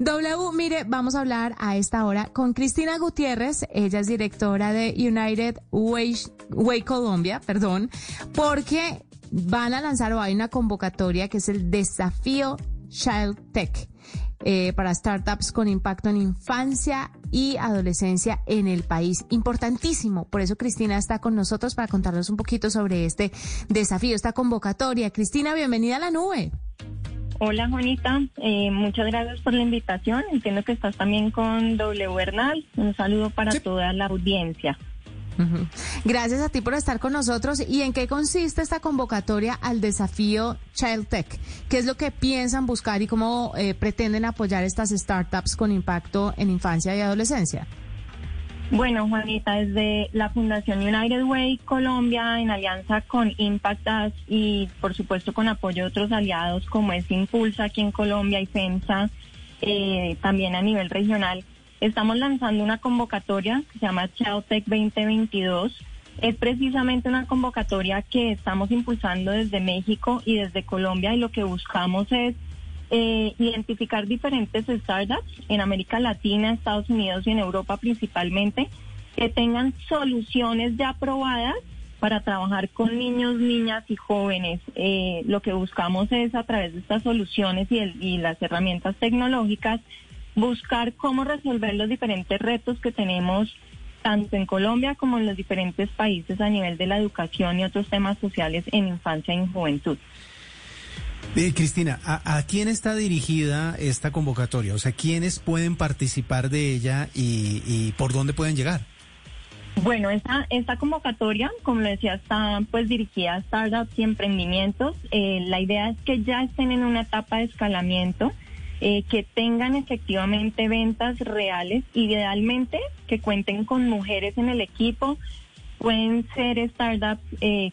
W, mire, vamos a hablar a esta hora con Cristina Gutiérrez, ella es directora de United Way, Colombia, perdón, porque van a lanzar o hay una convocatoria que es el desafío Child Tech. Eh, para startups con impacto en infancia y adolescencia en el país. Importantísimo. Por eso Cristina está con nosotros para contarnos un poquito sobre este desafío, esta convocatoria. Cristina, bienvenida a la nube. Hola Juanita, eh, muchas gracias por la invitación. Entiendo que estás también con W Bernal. Un saludo para toda la audiencia. Gracias a ti por estar con nosotros. ¿Y en qué consiste esta convocatoria al desafío Child Tech? ¿Qué es lo que piensan buscar y cómo eh, pretenden apoyar estas startups con impacto en infancia y adolescencia? Bueno, Juanita, desde la Fundación United Way Colombia, en alianza con Impactas y por supuesto con apoyo de otros aliados como es Impulsa aquí en Colombia y FEMSA, eh, también a nivel regional, estamos lanzando una convocatoria que se llama Tech 2022. Es precisamente una convocatoria que estamos impulsando desde México y desde Colombia y lo que buscamos es eh, identificar diferentes startups en América Latina, Estados Unidos y en Europa principalmente, que tengan soluciones ya aprobadas para trabajar con niños, niñas y jóvenes. Eh, lo que buscamos es a través de estas soluciones y, y las herramientas tecnológicas buscar cómo resolver los diferentes retos que tenemos tanto en Colombia como en los diferentes países a nivel de la educación y otros temas sociales en infancia y en juventud. Eh, Cristina, ¿a, quién está dirigida esta convocatoria? O sea, ¿quiénes pueden participar de ella y, por dónde pueden llegar? Bueno, esta, esta convocatoria, como le decía, está pues dirigida a startups y emprendimientos. Eh, la idea es que ya estén en una etapa de escalamiento, eh, que tengan efectivamente ventas reales, idealmente que cuenten con mujeres en el equipo, pueden ser startups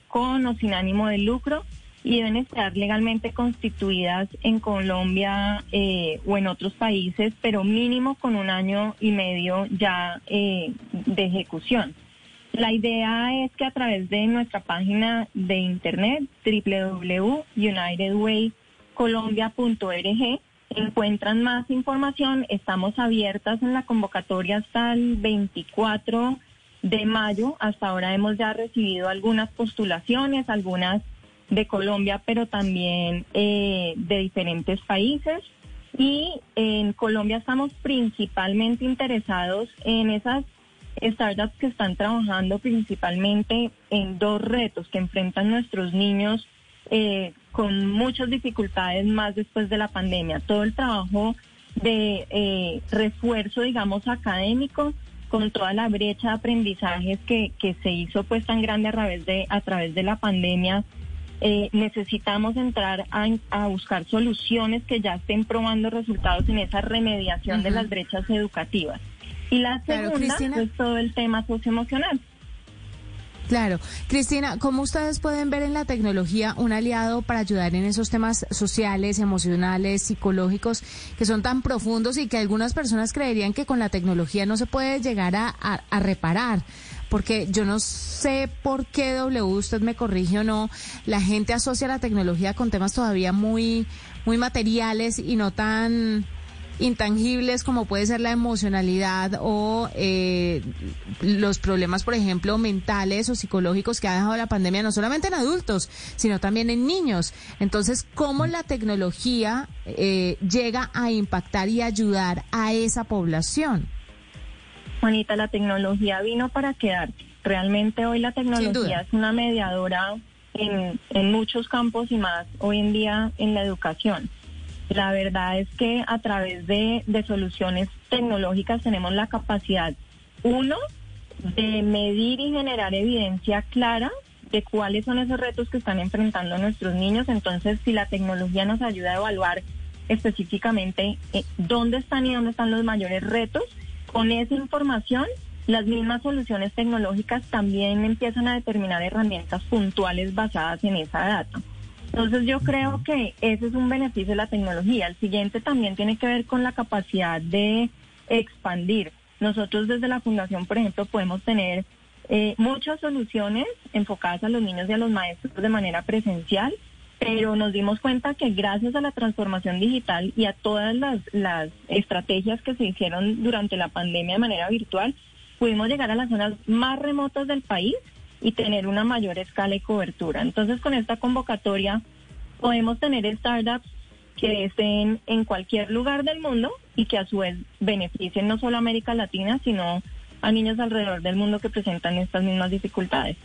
con o sin ánimo de lucro y deben estar legalmente constituidas en Colombia eh, o en otros países, pero mínimo con un año y medio ya eh, de ejecución. La idea es que a través de nuestra página de internet www.unitedwaycolombia.org encuentran más información. Estamos abiertas en la convocatoria hasta el 24 de mayo. Hasta ahora hemos ya recibido algunas postulaciones, algunas de Colombia, pero también eh, de diferentes países. Y en Colombia estamos principalmente interesados en esas startups que están trabajando principalmente en dos retos que enfrentan nuestros niños eh, con muchas dificultades más después de la pandemia. Todo el trabajo de eh, refuerzo, digamos, académico, con toda la brecha de aprendizajes que, que se hizo pues tan grande a través de, a través de la pandemia eh, necesitamos entrar a, buscar soluciones que ya estén probando resultados en esa remediación de las brechas educativas. Y la segunda es todo el tema socioemocional. Claro. Cristina, ¿cómo ustedes pueden ver en la tecnología un aliado para ayudar en esos temas sociales, emocionales, psicológicos, que son tan profundos y que algunas personas creerían que con la tecnología no se puede llegar a, a reparar? Porque yo no sé por qué W, usted me corrige o no, la gente asocia la tecnología con temas todavía muy, muy materiales y no tan intangibles como puede ser la emocionalidad o eh, los problemas, por ejemplo, mentales o psicológicos que ha dejado la pandemia, no solamente en adultos, sino también en niños. Entonces, ¿cómo la tecnología eh, llega a impactar y ayudar a esa población? Juanita, la tecnología vino para quedarse. Realmente hoy la tecnología es una mediadora en, en muchos campos y más hoy en día en la educación. La verdad es que a través de, de soluciones tecnológicas tenemos la capacidad, uno, de medir y generar evidencia clara de cuáles son esos retos que están enfrentando nuestros niños. Entonces, si la tecnología nos ayuda a evaluar específicamente eh, dónde están y dónde están los mayores retos, con esa información, las mismas soluciones tecnológicas también empiezan a determinar herramientas puntuales basadas en esa data. Entonces yo creo que ese es un beneficio de la tecnología. El siguiente también tiene que ver con la capacidad de expandir. Nosotros desde la Fundación, por ejemplo, podemos tener eh, muchas soluciones enfocadas a los niños y a los maestros de manera presencial, pero nos dimos cuenta que gracias a la transformación digital y a todas las, estrategias que se hicieron durante la pandemia de manera virtual, pudimos llegar a las zonas más remotas del país y tener una mayor escala y cobertura. Entonces, con esta convocatoria podemos tener startups que estén en cualquier lugar del mundo y que a su vez beneficien no solo a América Latina, sino a niños alrededor del mundo que presentan estas mismas dificultades.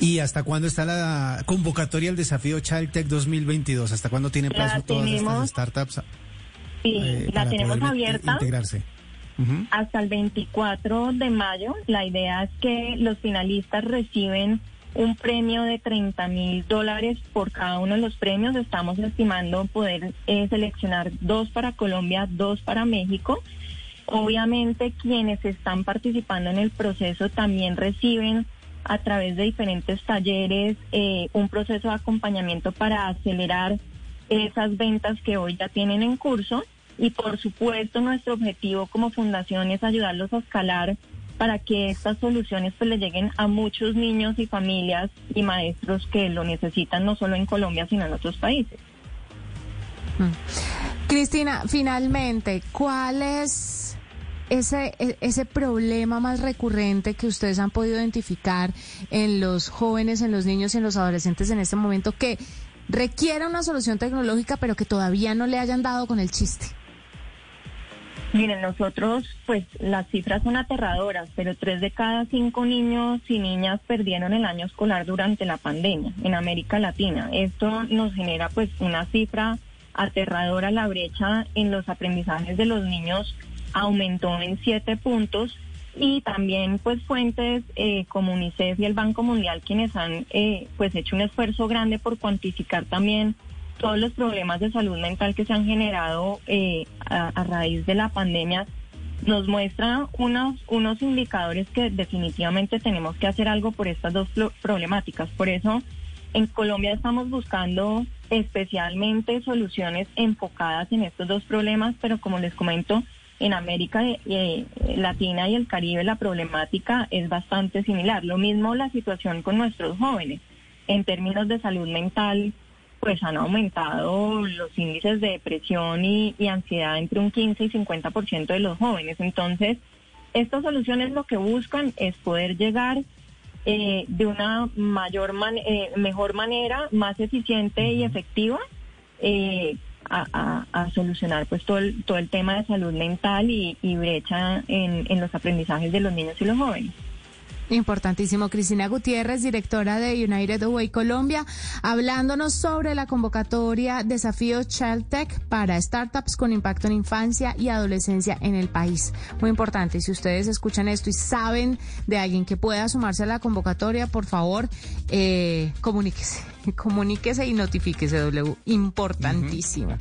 ¿Y hasta cuándo está la convocatoria al desafío Child Tech 2022? ¿Hasta cuándo tiene plazo todas estas startups? Sí, eh, la tenemos abierta. Integrarse. Hasta el 24 de mayo. La idea es que los finalistas reciben un premio de 30 mil dólares por cada uno de los premios. Estamos estimando poder eh, seleccionar dos para Colombia, dos para México. Obviamente quienes están participando en el proceso también reciben a través de diferentes talleres eh, un proceso de acompañamiento para acelerar esas ventas que hoy ya tienen en curso y por supuesto nuestro objetivo como fundación es ayudarlos a escalar para que estas soluciones pues le lleguen a muchos niños y familias y maestros que lo necesitan no solo en Colombia sino en otros países. Mm. Cristina, finalmente, ¿cuál es ese, e, ese problema más recurrente que ustedes han podido identificar en los jóvenes, en los niños y en los adolescentes en este momento que requiere una solución tecnológica pero que todavía no le hayan dado con el chiste? Miren, nosotros, pues las cifras son aterradoras, pero tres de cada cinco niños y niñas perdieron el año escolar durante la pandemia en América Latina. Esto nos genera pues una cifra aterradora. La brecha en los aprendizajes de los niños aumentó en siete puntos y también pues fuentes eh, como UNICEF y el Banco Mundial quienes han eh, pues hecho un esfuerzo grande por cuantificar también todos los problemas de salud mental que se han generado eh, a, raíz de la pandemia nos muestra unos, unos indicadores que definitivamente tenemos que hacer algo por estas dos problemáticas. Por eso en Colombia estamos buscando especialmente soluciones enfocadas en estos dos problemas, pero como les comento, en América eh, Latina y el Caribe la problemática es bastante similar. Lo mismo la situación con nuestros jóvenes. En términos de salud mental, pues han aumentado los índices de depresión y, ansiedad entre un 15 y 50% de los jóvenes. Entonces, estas soluciones lo que buscan es poder llegar eh, de una mayor eh, mejor manera, más eficiente y efectiva eh, a, solucionar pues todo el, todo el tema de salud mental y, brecha en, en los aprendizajes de los niños y los jóvenes. Importantísimo. Cristina Gutiérrez, directora de United Way Colombia, hablándonos sobre la convocatoria Desafío Child Tech para startups con impacto en infancia y adolescencia en el país. Muy importante. Si ustedes escuchan esto y saben de alguien que pueda sumarse a la convocatoria, por favor, eh, comuníquese. Comuníquese y notifíquese, W. Importantísimo.